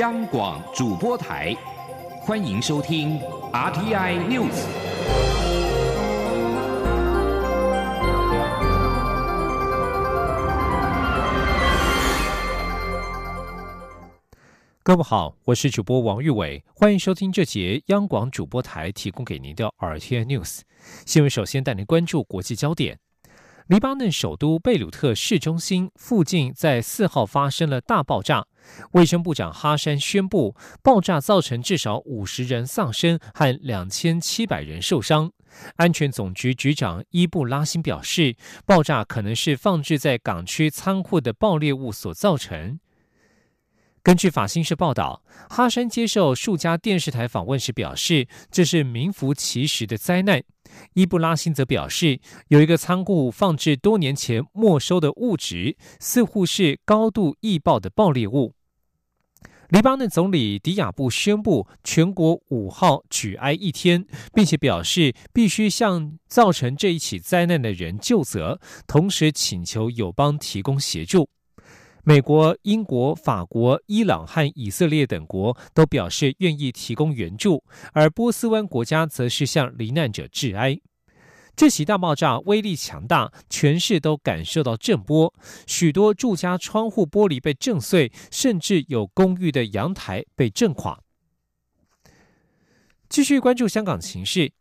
央广主播台，欢迎收听 RTI News。各位好，我是主播王玉伟，欢迎收听这节央广主播台提供给您的 RTI News 新闻。首先带您关注国际焦点。黎巴嫩首都贝鲁特市中心附近在四号发生了大爆炸，卫生部长哈山宣布，爆炸造成至少五十人丧生和两千七百人受伤。安全总局局长伊布拉辛表示，爆炸可能是放置在港区仓库的爆裂物所造成。根据法新社报道，哈山接受数家电视台访问时表示，这是名副其实的灾难。伊布拉辛则表示，有一个仓库放置多年前没收的物质，似乎是高度易爆的爆裂物。黎巴嫩总理迪亚布宣布，全国五号举哀一天，并且表示必须向造成这一起灾难的人就责，同时请求友邦提供协助。美国、英国、法国、伊朗和以色列等国都表示愿意提供援助，而波斯湾国家则是向罹难者致哀。这起大爆炸威力强大，全市都感受到震波，许多住家窗户玻璃被震碎，甚至有公寓的阳台被震垮。继续关注香港情势。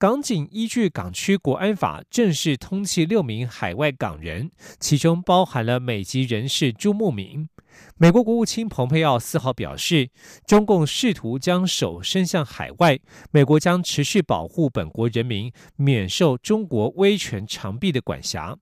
港警依据港区国安法正式通缉六名海外港人，其中包含了美籍人士朱慕明。美国国务卿蓬佩奥四号表示，中共试图将手伸向海外，美国将持续保护本国人民免受中国威权长臂的管辖。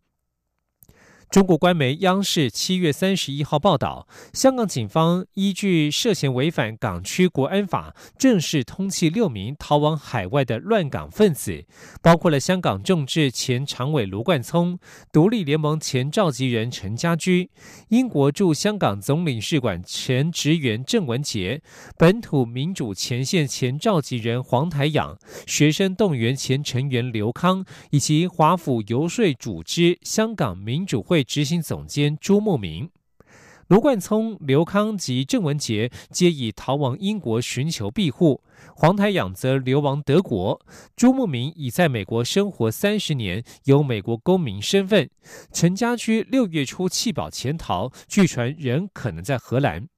中国官媒央视七月三十一号报道，香港警方依据涉嫌违反港区国安法，正式通缉六名逃往海外的乱港分子，包括了香港众志前常委卢冠聪、独立联盟前召集人陈家驹、英国驻香港总领事馆前职员郑文杰、本土民主前线前召集人黄台仰、学生动员前成员刘康，以及华府游说组织香港民主会。执行总监朱慕明、卢冠聪、刘康及郑文杰皆已逃亡英国寻求庇护，黄台仰则流亡德国。朱慕明已在美国生活三十年，有美国公民身份。陈家驹六月初弃保潜逃，据传仍可能在荷兰。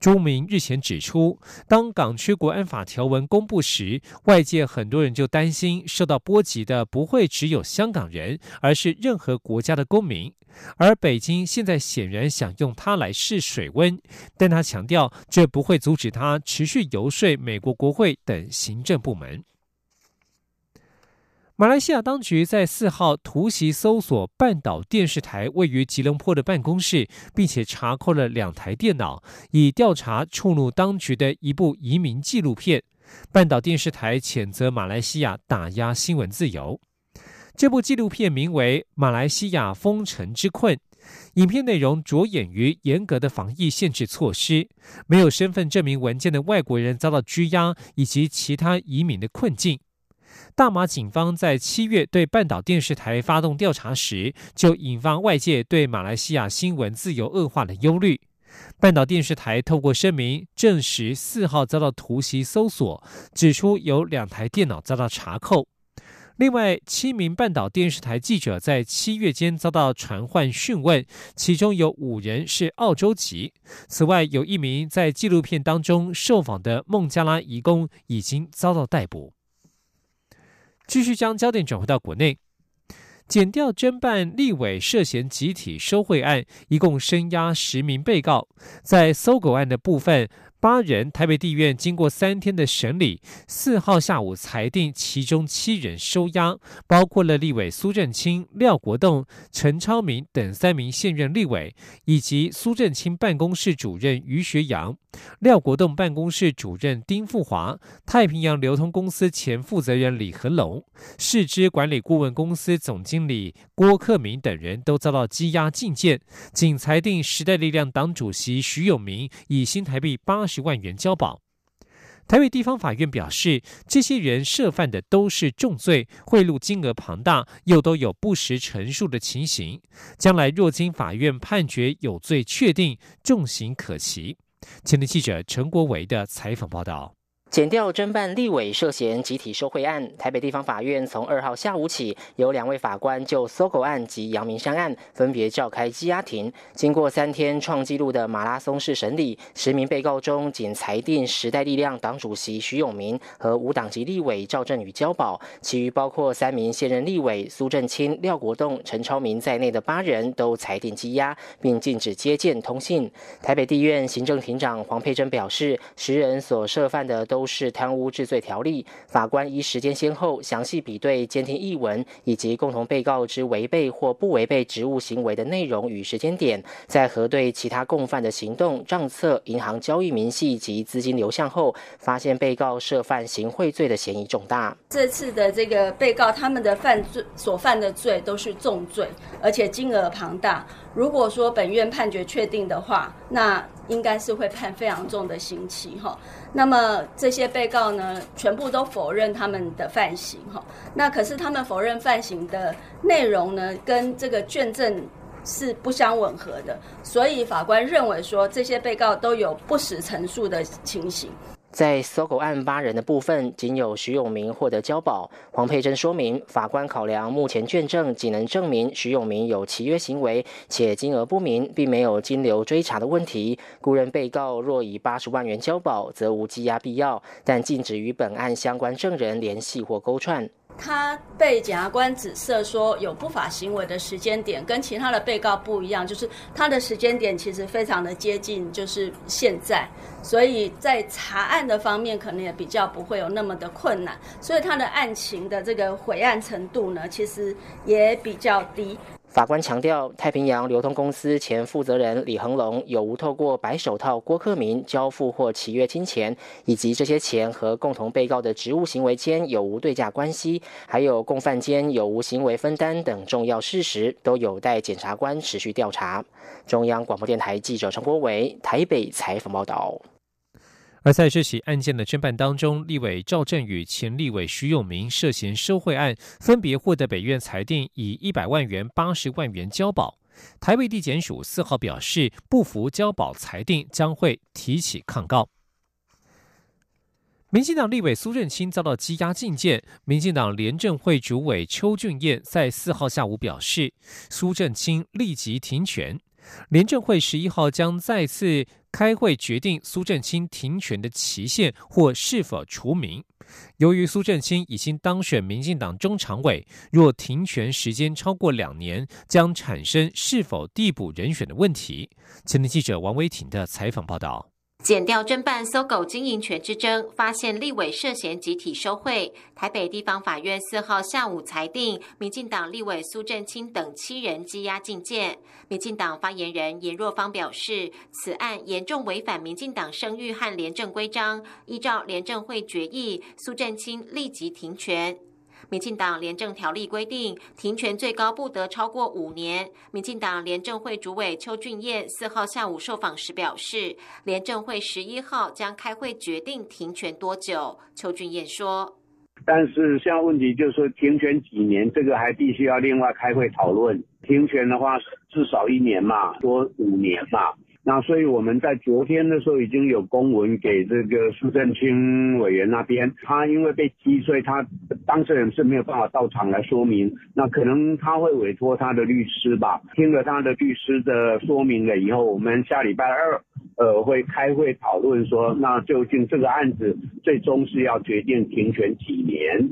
朱明日前指出，当港区国安法条文公布时，外界很多人就担心受到波及的不会只有香港人，而是任何国家的公民。而北京现在显然想用它来试水温，但他强调，这不会阻止他持续游说美国国会等行政部门。马来西亚当局在四号突袭搜索半岛电视台位于吉隆坡的办公室，并且查扣了两台电脑，以调查触怒当局的一部移民纪录片。半岛电视台谴责马来西亚打压新闻自由。这部纪录片名为《马来西亚封城之困》，影片内容着眼于严格的防疫限制措施、没有身份证明文件的外国人遭到拘押，以及其他移民的困境。大马警方在七月对半岛电视台发动调查时，就引发外界对马来西亚新闻自由恶化的忧虑。半岛电视台透过声明证实，四号遭到突袭搜索，指出有两台电脑遭到查扣。另外，七名半岛电视台记者在七月间遭到传唤讯问，其中有五人是澳洲籍。此外，有一名在纪录片当中受访的孟加拉移工已经遭到逮捕。继续将焦点转回到国内，检调侦办立委涉嫌集体收贿案，一共声押十名被告，在搜狗案的部分。八人，台北地院经过三天的审理，四号下午裁定其中七人收押，包括了立委苏振清、廖国栋、陈超明等三名现任立委，以及苏振清办公室主任于学阳、廖国栋办公室主任丁富华、太平洋流通公司前负责人李和龙、市之管理顾问公司总经理郭克明等人都遭到羁押禁见，仅裁定时代力量党主席徐永明以新台币八。十万元交保。台北地方法院表示，这些人涉犯的都是重罪，贿赂金额庞大，又都有不实陈述的情形。将来若经法院判决有罪确定，重刑可期。前天记者陈国维的采访报道。检调侦办立委涉嫌集体受贿案，台北地方法院从二号下午起，由两位法官就搜狗案及阳明山案分别召开羁押庭。经过三天创纪录的马拉松式审理，十名被告中，仅裁定时代力量党主席徐永明和无党籍立委赵振宇交保，其余包括三名现任立委苏振清、廖国栋、陈超明在内的八人都裁定羁押，并禁止接见通信。台北地院行政庭长黄佩珍表示，十人所涉犯的都。都是贪污治罪条例，法官依时间先后详细比对监听译文以及共同被告之违背或不违背职务行为的内容与时间点，在核对其他共犯的行动、账册、银行交易明细及资金流向后，发现被告涉犯行贿罪的嫌疑重大。这次的这个被告他们的犯罪所犯的罪都是重罪，而且金额庞大。如果说本院判决确定的话，那应该是会判非常重的刑期哈。那么这些被告呢，全部都否认他们的犯行哈。那可是他们否认犯行的内容呢，跟这个卷证是不相吻合的，所以法官认为说这些被告都有不实陈述的情形。在搜狗案八人的部分，仅有徐永明获得交保。黄佩珍说明，法官考量目前卷证仅能证明徐永明有契约行为，且金额不明，并没有金流追查的问题。故认被告若以八十万元交保，则无羁押必要，但禁止与本案相关证人联系或勾串。他被检察官指涉说有不法行为的时间点跟其他的被告不一样，就是他的时间点其实非常的接近，就是现在，所以在查案的方面可能也比较不会有那么的困难，所以他的案情的这个毁案程度呢，其实也比较低。法官强调，太平洋流通公司前负责人李恒龙有无透过白手套郭克明交付或契约金钱，以及这些钱和共同被告的职务行为间有无对价关系，还有共犯间有无行为分担等重要事实，都有待检察官持续调查。中央广播电台记者陈国伟台北采访报道。而在这起案件的侦办当中，立委赵振宇、前立委徐永明涉嫌受贿案，分别获得北院裁定以一百万元、八十万元交保。台北地检署四号表示，不服交保裁定，将会提起抗告。民进党立委苏振清遭到羁押禁见，民进党廉政会主委邱俊彦在四号下午表示，苏振清立即停权。廉政会十一号将再次开会决定苏振清停权的期限或是否除名。由于苏振清已经当选民进党中常委，若停权时间超过两年，将产生是否递补人选的问题。前天记者王维婷的采访报道。检调侦办搜狗经营权之争，发现立委涉嫌集体收贿。台北地方法院四号下午裁定，民进党立委苏振清等七人羁押禁见。民进党发言人严若芳表示，此案严重违反民进党声誉和廉政规章，依照廉政会决议，苏振清立即停权。民进党廉政条例规定，停权最高不得超过五年。民进党廉政会主委邱俊彦四号下午受访时表示，廉政会十一号将开会决定停权多久。邱俊彦说：“但是现在问题就是说，停权几年，这个还必须要另外开会讨论。停权的话，至少一年嘛，多五年嘛。”那所以我们在昨天的时候已经有公文给这个苏振清委员那边，他因为被击，所以他当事人是没有办法到场来说明。那可能他会委托他的律师吧。听了他的律师的说明了以后，我们下礼拜二呃会开会讨论说，那究竟这个案子最终是要决定停权几年。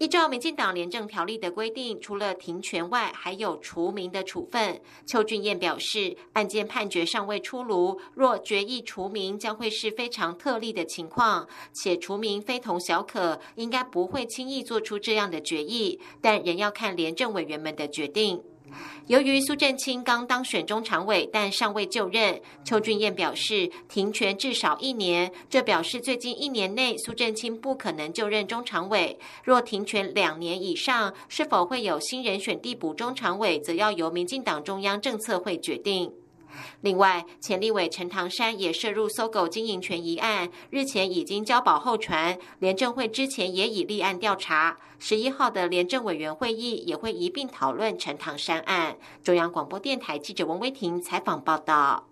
依照民进党廉政条例的规定，除了停权外，还有除名的处分。邱俊彦表示，案件判决尚未出炉，若决议除名，将会是非常特例的情况，且除名非同小可，应该不会轻易做出这样的决议，但仍要看廉政委员们的决定。由于苏振清刚当选中常委，但尚未就任，邱俊彦表示停权至少一年，这表示最近一年内苏振清不可能就任中常委。若停权两年以上，是否会有新人选递补中常委，则要由民进党中央政策会决定。另外，前立委陈唐山也涉入搜狗经营权一案，日前已经交保候传。廉政会之前也已立案调查，十一号的廉政委员会议也会一并讨论陈唐山案。中央广播电台记者王威婷采访报道。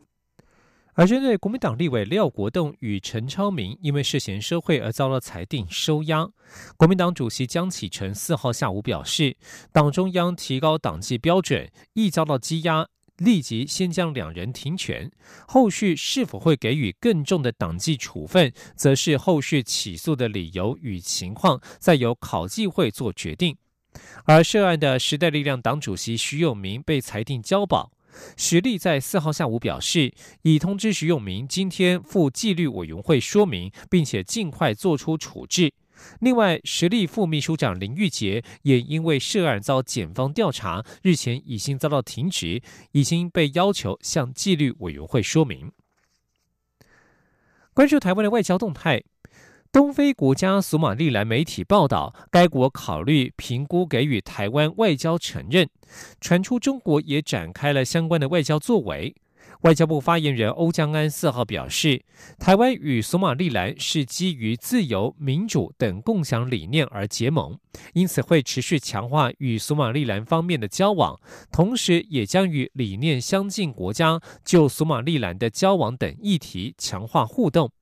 而针对国民党立委廖国栋与陈超明因为涉嫌受贿而遭到裁定收押，国民党主席江启臣四号下午表示，党中央提高党纪标准，易遭到羁押，立即先将两人停权，后续是否会给予更重的党纪处分，则是后续起诉的理由与情况，再由考纪会做决定。而涉案的时代力量党主席徐永明被裁定交保。徐立在四号下午表示，已通知徐永明今天赴纪律委员会说明，并且尽快做出处置。另外，实力副秘书长林玉杰也因为涉案遭检方调查，日前已经遭到停职，已经被要求向纪律委员会说明。关注台湾的外交动态。东非国家索马利兰媒体报道，该国考虑评估给予台湾外交承认，传出中国也展开了相关的外交作为。外交部发言人欧江安四号表示，台湾与索马利兰是基于自由、民主等共享理念而结盟，因此会持续强化与索马利兰方面的交往，同时也将与理念相近国家就索马利兰的交往等议题强化互动。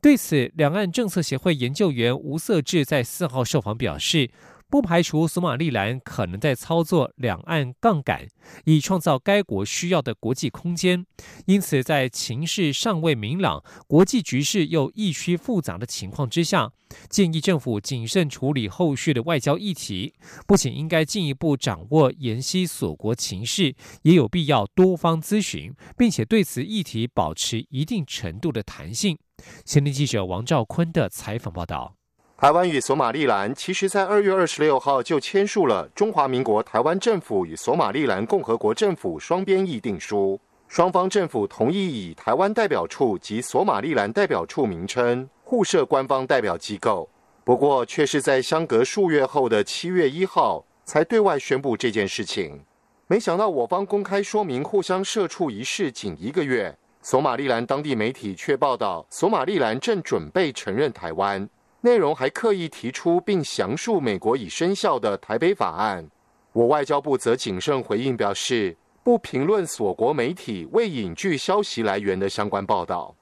对此，两岸政策协会研究员吴色志在四号受访表示，不排除索马利兰可能在操作两岸杠杆，以创造该国需要的国际空间。因此，在情势尚未明朗、国际局势又异趋复杂的情况之下，建议政府谨慎处理后续的外交议题。不仅应该进一步掌握研析所国情势，也有必要多方咨询，并且对此议题保持一定程度的弹性。前天记者王兆坤的采访报道：台湾与索马利兰其实在二月二十六号就签署了《中华民国台湾政府与索马利兰共和国政府双边议定书》，双方政府同意以台湾代表处及索马利兰代表处名称互设官方代表机构。不过，却是在相隔数月后的七月一号才对外宣布这件事情。没想到，我方公开说明互相设处一事仅一个月。索马利兰当地媒体却报道，索马利兰正准备承认台湾，内容还刻意提出并详述美国已生效的台北法案。我外交部则谨慎回应表示，不评论所国媒体未引据消息来源的相关报道。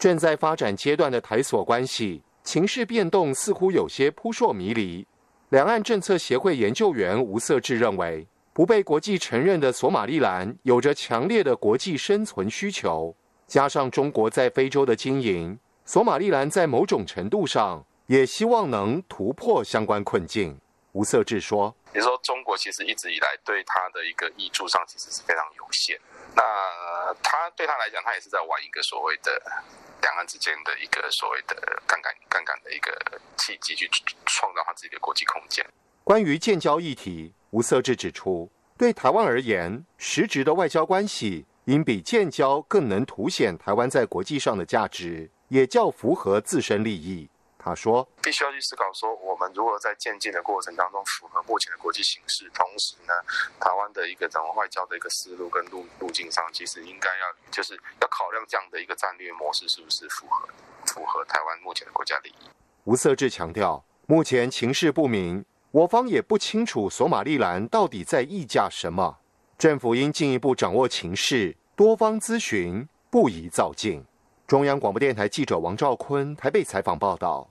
正在发展阶段的台索关系情势变动似乎有些扑朔迷离。两岸政策协会研究员吴色志认为，不被国际承认的索马利兰有着强烈的国际生存需求。加上中国在非洲的经营，索马利兰在某种程度上也希望能突破相关困境。吴色志说：“你说中国其实一直以来对他的一个益助上其实是非常有限。那他对他来讲，他也是在玩一个所谓的两岸之间的一个所谓的杠杆杠杆的一个契机，去创造他自己的国际空间。”关于建交议题，吴色志指出，对台湾而言，实质的外交关系。因比建交更能凸显台湾在国际上的价值，也较符合自身利益。他说：“必须要去思考，说我们如何在渐进的过程当中符合目前的国际形势，同时呢，台湾的一个整个外交的一个思路跟路路径上，其实应该要就是要考量这样的一个战略模式是不是符合符合台湾目前的国家利益。”吴色志强调，目前情势不明，我方也不清楚索马利兰到底在议价什么。政府应进一步掌握情势，多方咨询，不宜造进。中央广播电台记者王兆坤台北采访报道。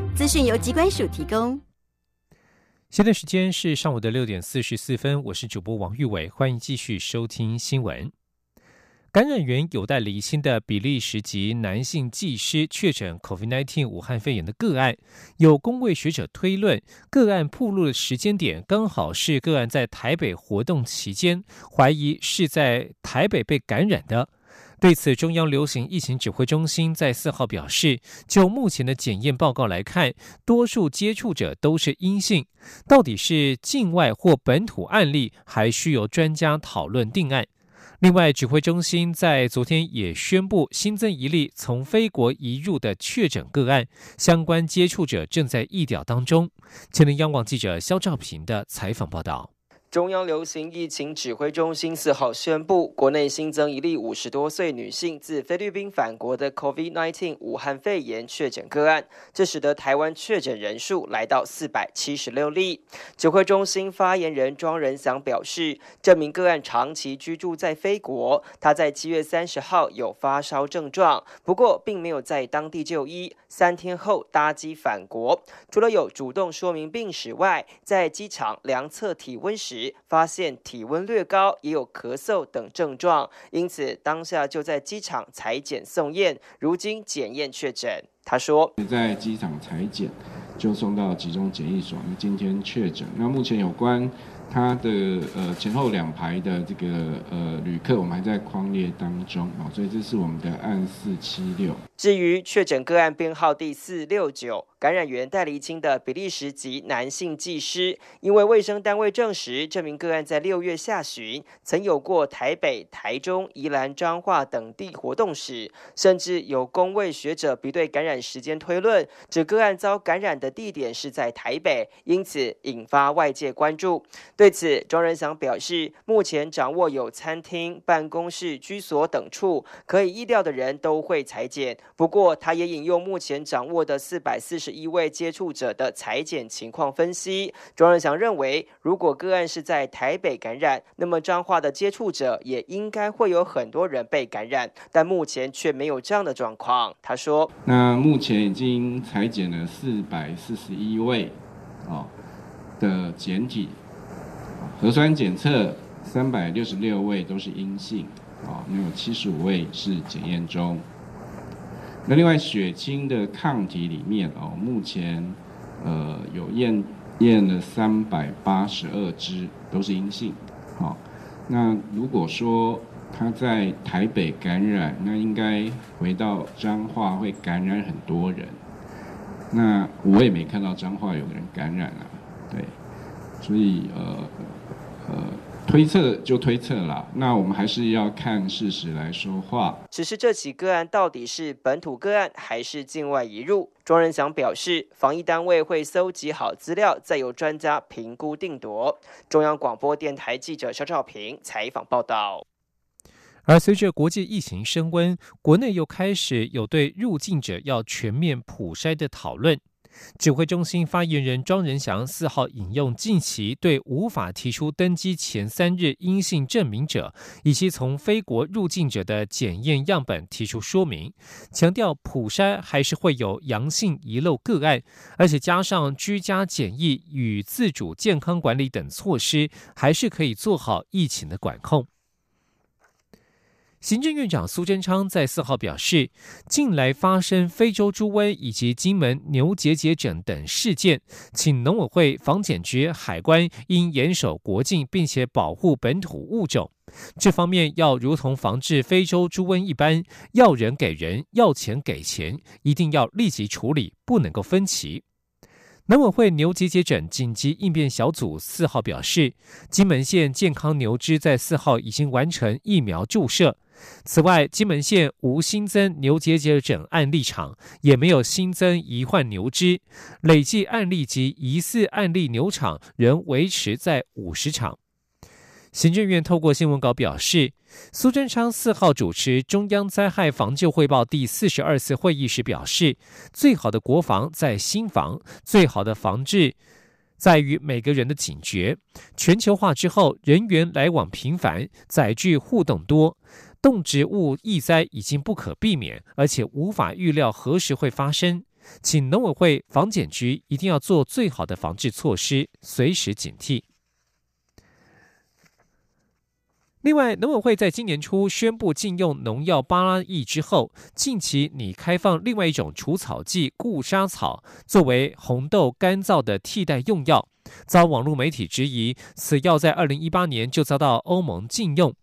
资讯由机关署提供。现在时间是上午的六点四十四分，我是主播王玉伟，欢迎继续收听新闻。感染源有待厘清的比利时籍男性技师确诊 COVID-19 武汉肺炎的个案，有工位学者推论，个案铺路的时间点刚好是个案在台北活动期间，怀疑是在台北被感染的。对此，中央流行疫情指挥中心在四号表示，就目前的检验报告来看，多数接触者都是阴性。到底是境外或本土案例，还需由专家讨论定案。另外，指挥中心在昨天也宣布新增一例从非国移入的确诊个案，相关接触者正在疫调当中。前天央广记者肖兆平的采访报道。中央流行疫情指挥中心四号宣布，国内新增一例五十多岁女性自菲律宾返国的 COVID-19 武汉肺炎确诊个案，这使得台湾确诊人数来到四百七十六例。指挥中心发言人庄仁祥表示，这名个案长期居住在菲国，他在七月三十号有发烧症状，不过并没有在当地就医，三天后搭机返国。除了有主动说明病史外，在机场量测体温时。发现体温略高，也有咳嗽等症状，因此当下就在机场裁剪送验，如今检验确诊。他说，在机场裁剪就送到集中检疫所，那今天确诊。那目前有关。他的呃前后两排的这个呃旅客，我们还在框列当中啊，所以这是我们的案四七六。至于确诊个案编号第四六九，感染源戴厘清的比利时籍男性技师，因为卫生单位证实这名个案在六月下旬曾有过台北、台中、宜兰、彰化等地活动史，甚至有公卫学者比对感染时间推论，指个案遭感染的地点是在台北，因此引发外界关注。对此，庄仁祥表示，目前掌握有餐厅、办公室、居所等处可以意料的人都会裁剪。不过，他也引用目前掌握的四百四十一位接触者的裁剪情况分析。庄仁祥认为，如果个案是在台北感染，那么彰化的接触者也应该会有很多人被感染，但目前却没有这样的状况。他说：“那目前已经裁剪了四百四十一位，哦的检体。”核酸检测三百六十六位都是阴性，啊，那有七十五位是检验中。那另外血清的抗体里面哦，目前呃有验验了三百八十二支都是阴性，好，那如果说他在台北感染，那应该回到彰化会感染很多人。那我也没看到彰化有人感染啊，对，所以呃。呃，推测就推测了，那我们还是要看事实来说话。只是这起个案到底是本土个案还是境外移入？庄仁祥表示，防疫单位会搜集好资料，再由专家评估定夺。中央广播电台记者肖兆平采访报道。而随着国际疫情升温，国内又开始有对入境者要全面普筛的讨论。指挥中心发言人庄仁祥四号引用近期对无法提出登机前三日阴性证明者以及从非国入境者的检验样本提出说明，强调普筛还是会有阳性遗漏个案，而且加上居家检疫与自主健康管理等措施，还是可以做好疫情的管控。行政院长苏贞昌在四号表示，近来发生非洲猪瘟以及金门牛结节疹等事件，请农委会、防检局、海关应严守国境，并且保护本土物种。这方面要如同防治非洲猪瘟一般，要人给人，要钱给钱，一定要立即处理，不能够分歧。农委会牛结节疹紧急应变小组四号表示，金门县健康牛只在四号已经完成疫苗注射。此外，金门县无新增牛结节疹案例场，也没有新增疑患牛只，累计案例及疑似案例牛场仍维持在五十场。行政院透过新闻稿表示，苏贞昌四号主持中央灾害防救汇报第四十二次会议时表示，最好的国防在心防，最好的防治在于每个人的警觉。全球化之后，人员来往频繁，载具互动多。动植物疫灾已经不可避免，而且无法预料何时会发生，请农委会、防检局一定要做最好的防治措施，随时警惕。另外，农委会在今年初宣布禁用农药巴拉益之后，近期拟开放另外一种除草剂固沙草作为红豆干燥的替代用药，遭网络媒体质疑，此药在二零一八年就遭到欧盟禁用。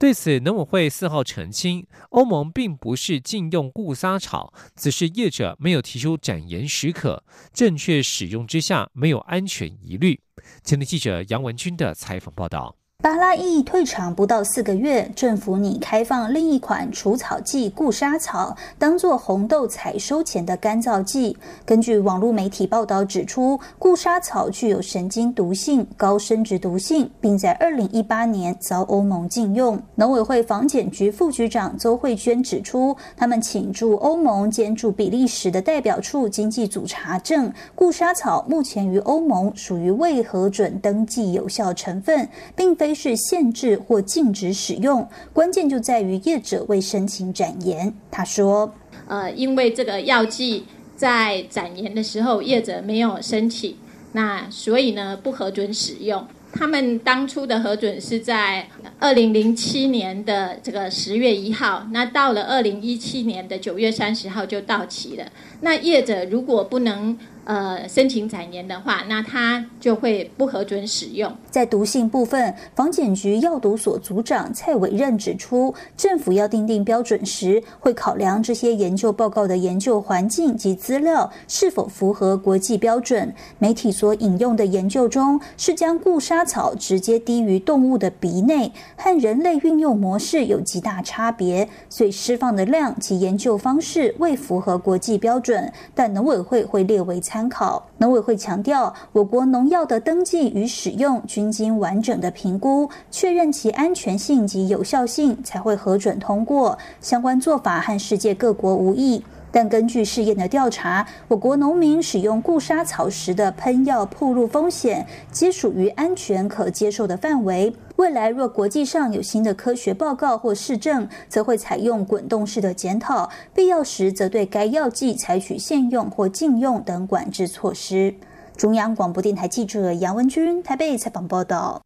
对此，农委会四号澄清，欧盟并不是禁用固沙草，只是业者没有提出展延许可，正确使用之下没有安全疑虑。前的记者杨文军的采访报道。巴拉伊退场不到四个月，政府拟开放另一款除草剂固沙草，当做红豆采收前的干燥剂。根据网络媒体报道指出，固沙草具有神经毒性、高生殖毒性，并在二零一八年遭欧盟禁用。农委会防检局副局长邹慧娟指出，他们请驻欧盟兼驻比利时的代表处经济组查证，固沙草目前于欧盟属于未核准登记有效成分，并非。是限制或禁止使用，关键就在于业者未申请展言。他说：“呃，因为这个药剂在展言的时候，业者没有申请，那所以呢不核准使用。他们当初的核准是在二零零七年的这个十月一号，那到了二零一七年的九月三十号就到期了。那业者如果不能。”呃，申请展年的话，那他就会不核准使用。在毒性部分，防检局药毒所组长蔡伟任指出，政府要定定标准时，会考量这些研究报告的研究环境及资料是否符合国际标准。媒体所引用的研究中，是将固沙花草直接滴于动物的鼻内，和人类运用模式有极大差别，所以释放的量及研究方式未符合国际标准。但农委会会列为。参考农委会强调，我国农药的登记与使用均经完整的评估，确认其安全性及有效性，才会核准通过。相关做法和世界各国无异。但根据试验的调查，我国农民使用固沙草时的喷药暴露风险，皆属于安全可接受的范围。未来若国际上有新的科学报告或市政，则会采用滚动式的检讨，必要时则对该药剂采取限用或禁用等管制措施。中央广播电台记者杨文君台北采访报道。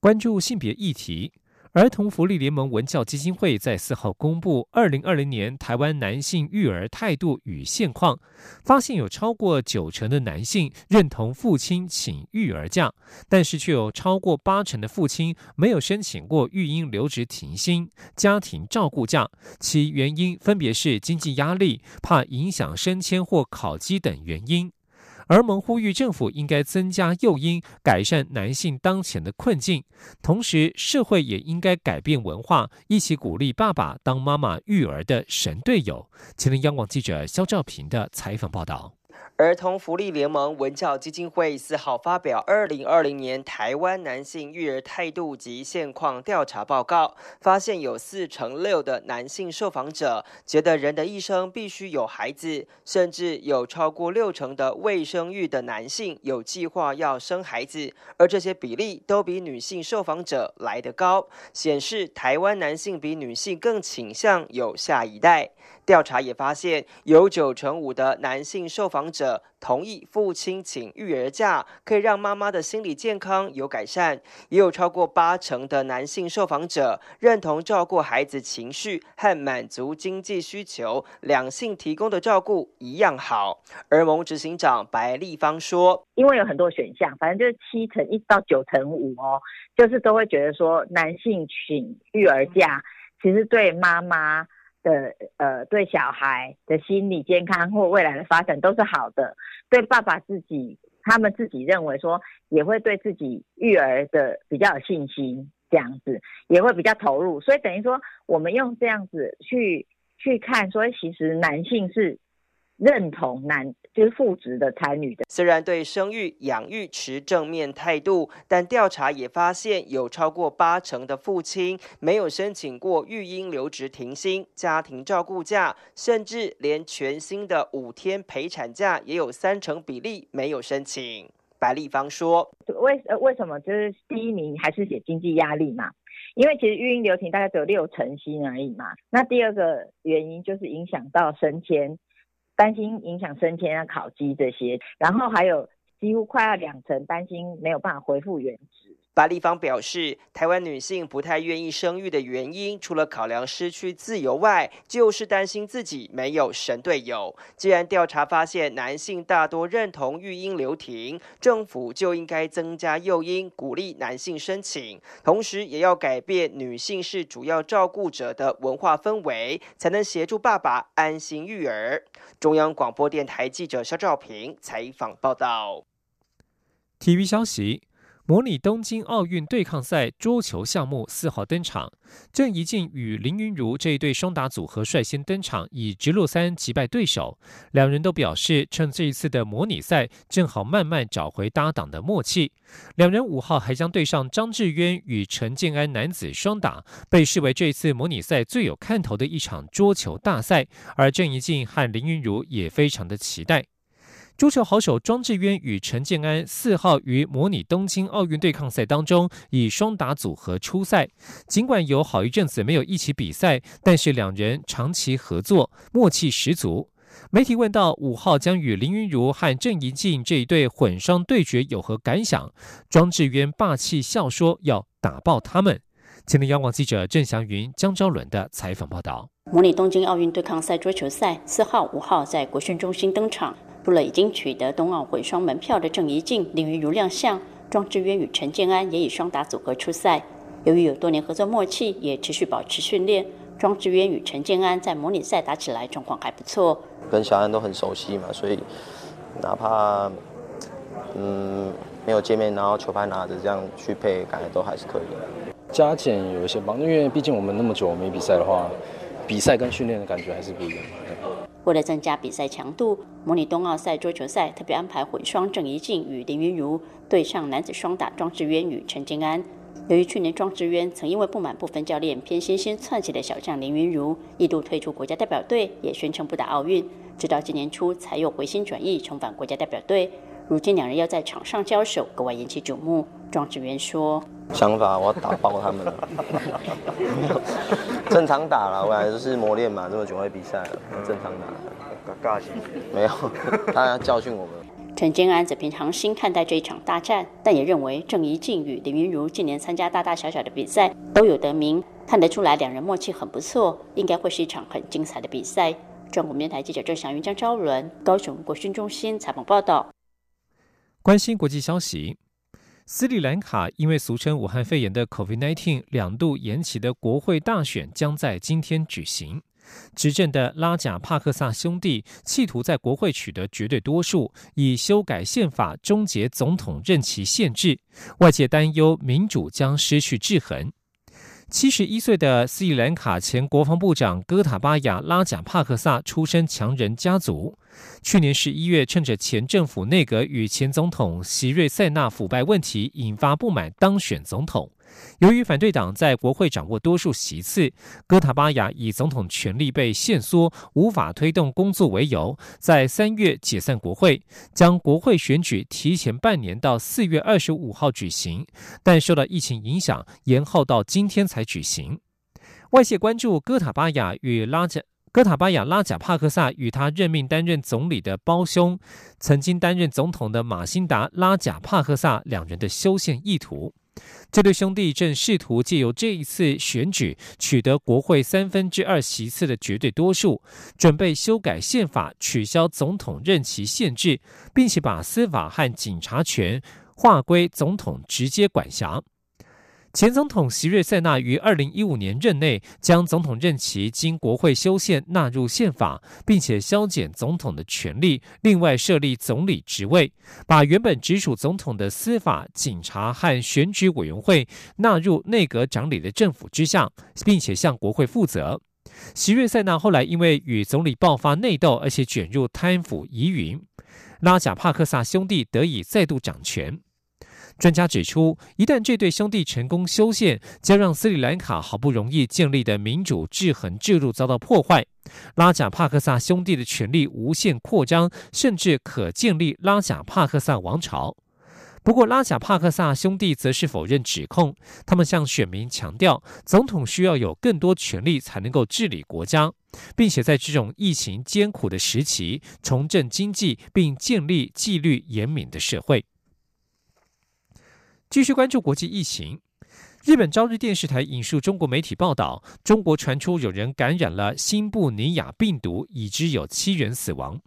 关注性别议题。儿童福利联盟文教基金会在四号公布二零二零年台湾男性育儿态度与现况，发现有超过九成的男性认同父亲请育儿假，但是却有超过八成的父亲没有申请过育婴留职停薪、家庭照顾假，其原因分别是经济压力、怕影响升迁或考绩等原因。而盟呼吁政府应该增加诱因，改善男性当前的困境，同时社会也应该改变文化，一起鼓励爸爸当妈妈育儿的神队友。前天央广记者肖兆平的采访报道。儿童福利联盟文教基金会四号发表二零二零年台湾男性育儿态度及现况调查报告，发现有四成六的男性受访者觉得人的一生必须有孩子，甚至有超过六成的未生育的男性有计划要生孩子，而这些比例都比女性受访者来得高，显示台湾男性比女性更倾向有下一代。调查也发现，有九成五的男性受访者同意父亲请育儿假可以让妈妈的心理健康有改善，也有超过八成的男性受访者认同照顾孩子情绪和满足经济需求两性提供的照顾一样好。而盟执行长白立方说：“因为有很多选项，反正就是七成一到九成五哦，就是都会觉得说男性请育儿假其实对妈妈。”的呃，对小孩的心理健康或未来的发展都是好的。对爸爸自己，他们自己认为说，也会对自己育儿的比较有信心，这样子也会比较投入。所以等于说，我们用这样子去去看，说其实男性是。认同男就是父职的参与的，虽然对生育养育持正面态度，但调查也发现有超过八成的父亲没有申请过育婴留职停薪、家庭照顾假，甚至连全新的五天陪产假也有三成比例没有申请。白立方说：“为为什么就是第一名还是写经济压力嘛？因为其实育婴留停大概只有六成薪而已嘛。那第二个原因就是影响到升迁。”担心影响升迁啊、烤鸡这些，然后还有几乎快要两成担心没有办法恢复原职。白立方表示，台湾女性不太愿意生育的原因，除了考量失去自由外，就是担心自己没有神队友。既然调查发现男性大多认同育婴留停，政府就应该增加诱因，鼓励男性申请，同时也要改变女性是主要照顾者的文化氛围，才能协助爸爸安心育儿。中央广播电台记者肖兆平采访报道。体育消息。模拟东京奥运对抗赛桌球项目四号登场，郑怡静与林云如这一对双打组合率先登场，以直落三击败对手。两人都表示，趁这一次的模拟赛，正好慢慢找回搭档的默契。两人五号还将对上张志渊与陈建安男子双打，被视为这次模拟赛最有看头的一场桌球大赛。而郑怡静和林云如也非常的期待。桌球好手庄智渊与陈建安四号于模拟东京奥运对抗赛当中以双打组合出赛，尽管有好一阵子没有一起比赛，但是两人长期合作，默契十足。媒体问到五号将与林云如和郑怡静这一对混双对决有何感想，庄智渊霸气笑说要打爆他们。前天央广记者郑祥云、江昭伦的采访报道。模拟东京奥运对抗赛桌球赛四号、五号在国训中心登场。除了已经取得冬奥会双门票的郑怡静、林云如亮相，庄智渊与陈建安也以双打组合出赛。由于有多年合作默契，也持续保持训练，庄智渊与陈建安在模拟赛打起来状况还不错。跟小安都很熟悉嘛，所以哪怕嗯没有见面，然后球拍拿着这样去配，感觉都还是可以。加减有一些帮，因为毕竟我们那么久没比赛的话，比赛跟训练的感觉还是不一样。为了增加比赛强度，模拟冬奥赛桌球赛特别安排混双郑怡静与林云如对上男子双打庄智渊与陈静安。由于去年庄智渊曾因为不满部分教练偏心先窜起的小将林云如，一度退出国家代表队，也宣称不打奥运，直到今年初才又回心转意重返国家代表队。如今两人要在场上交手，格外引起瞩目。庄智渊说：“想法我要打爆他们了，正常打了，我来就是磨练嘛，这么久会比赛了，正常打。尬尬没有，他要教训我们。”陈建安则平常心看待这一场大战，但也认为郑怡静与林云如近年参加大大小小的比赛都有得名，看得出来两人默契很不错，应该会是一场很精彩的比赛。中国电台记者郑祥云、江昭伦高雄国训中心采访报道。关心国际消息，斯里兰卡因为俗称武汉肺炎的 COVID-19 两度延期的国会大选将在今天举行。执政的拉贾帕克萨兄弟企图在国会取得绝对多数，以修改宪法终结总统任期限制。外界担忧民主将失去制衡。七十一岁的斯里兰卡前国防部长戈塔巴亚拉贾帕克萨出身强人家族。去年十一月，趁着前政府内阁与前总统席瑞塞纳腐败问题引发不满，当选总统。由于反对党在国会掌握多数席次，哥塔巴雅以总统权力被限缩、无法推动工作为由，在三月解散国会，将国会选举提前半年到四月二十五号举行，但受到疫情影响，延后到今天才举行。外界关注哥塔巴雅与拉贾。哥塔巴雅拉贾帕克萨与他任命担任总理的胞兄，曾经担任总统的马辛达拉贾帕克萨两人的修宪意图。这对兄弟正试图借由这一次选举取得国会三分之二席次的绝对多数，准备修改宪法，取消总统任期限制，并且把司法和警察权划归总统直接管辖。前总统席瑞塞纳于二零一五年任内，将总统任期经国会修宪纳入宪法，并且削减总统的权力，另外设立总理职位，把原本直属总统的司法、警察和选举委员会纳入内阁长理的政府之下，并且向国会负责。席瑞塞纳后来因为与总理爆发内斗，而且卷入贪腐疑云，拉贾帕克萨兄弟得以再度掌权。专家指出，一旦这对兄弟成功修宪，将让斯里兰卡好不容易建立的民主制衡制度遭到破坏。拉贾帕克萨兄弟的权力无限扩张，甚至可建立拉贾帕克萨王朝。不过，拉贾帕克萨兄弟则是否认指控。他们向选民强调，总统需要有更多权力才能够治理国家，并且在这种疫情艰苦的时期重振经济，并建立纪律严明的社会。继续关注国际疫情。日本朝日电视台引述中国媒体报道，中国传出有人感染了新布尼亚病毒，已知有七人死亡。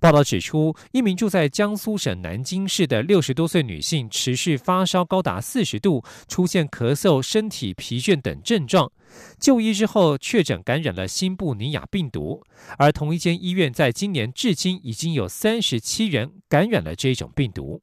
报道指出，一名住在江苏省南京市的六十多岁女性，持续发烧高达四十度，出现咳嗽、身体疲倦等症状。就医之后，确诊感染了新布尼亚病毒。而同一间医院在今年至今已经有三十七人感染了这种病毒。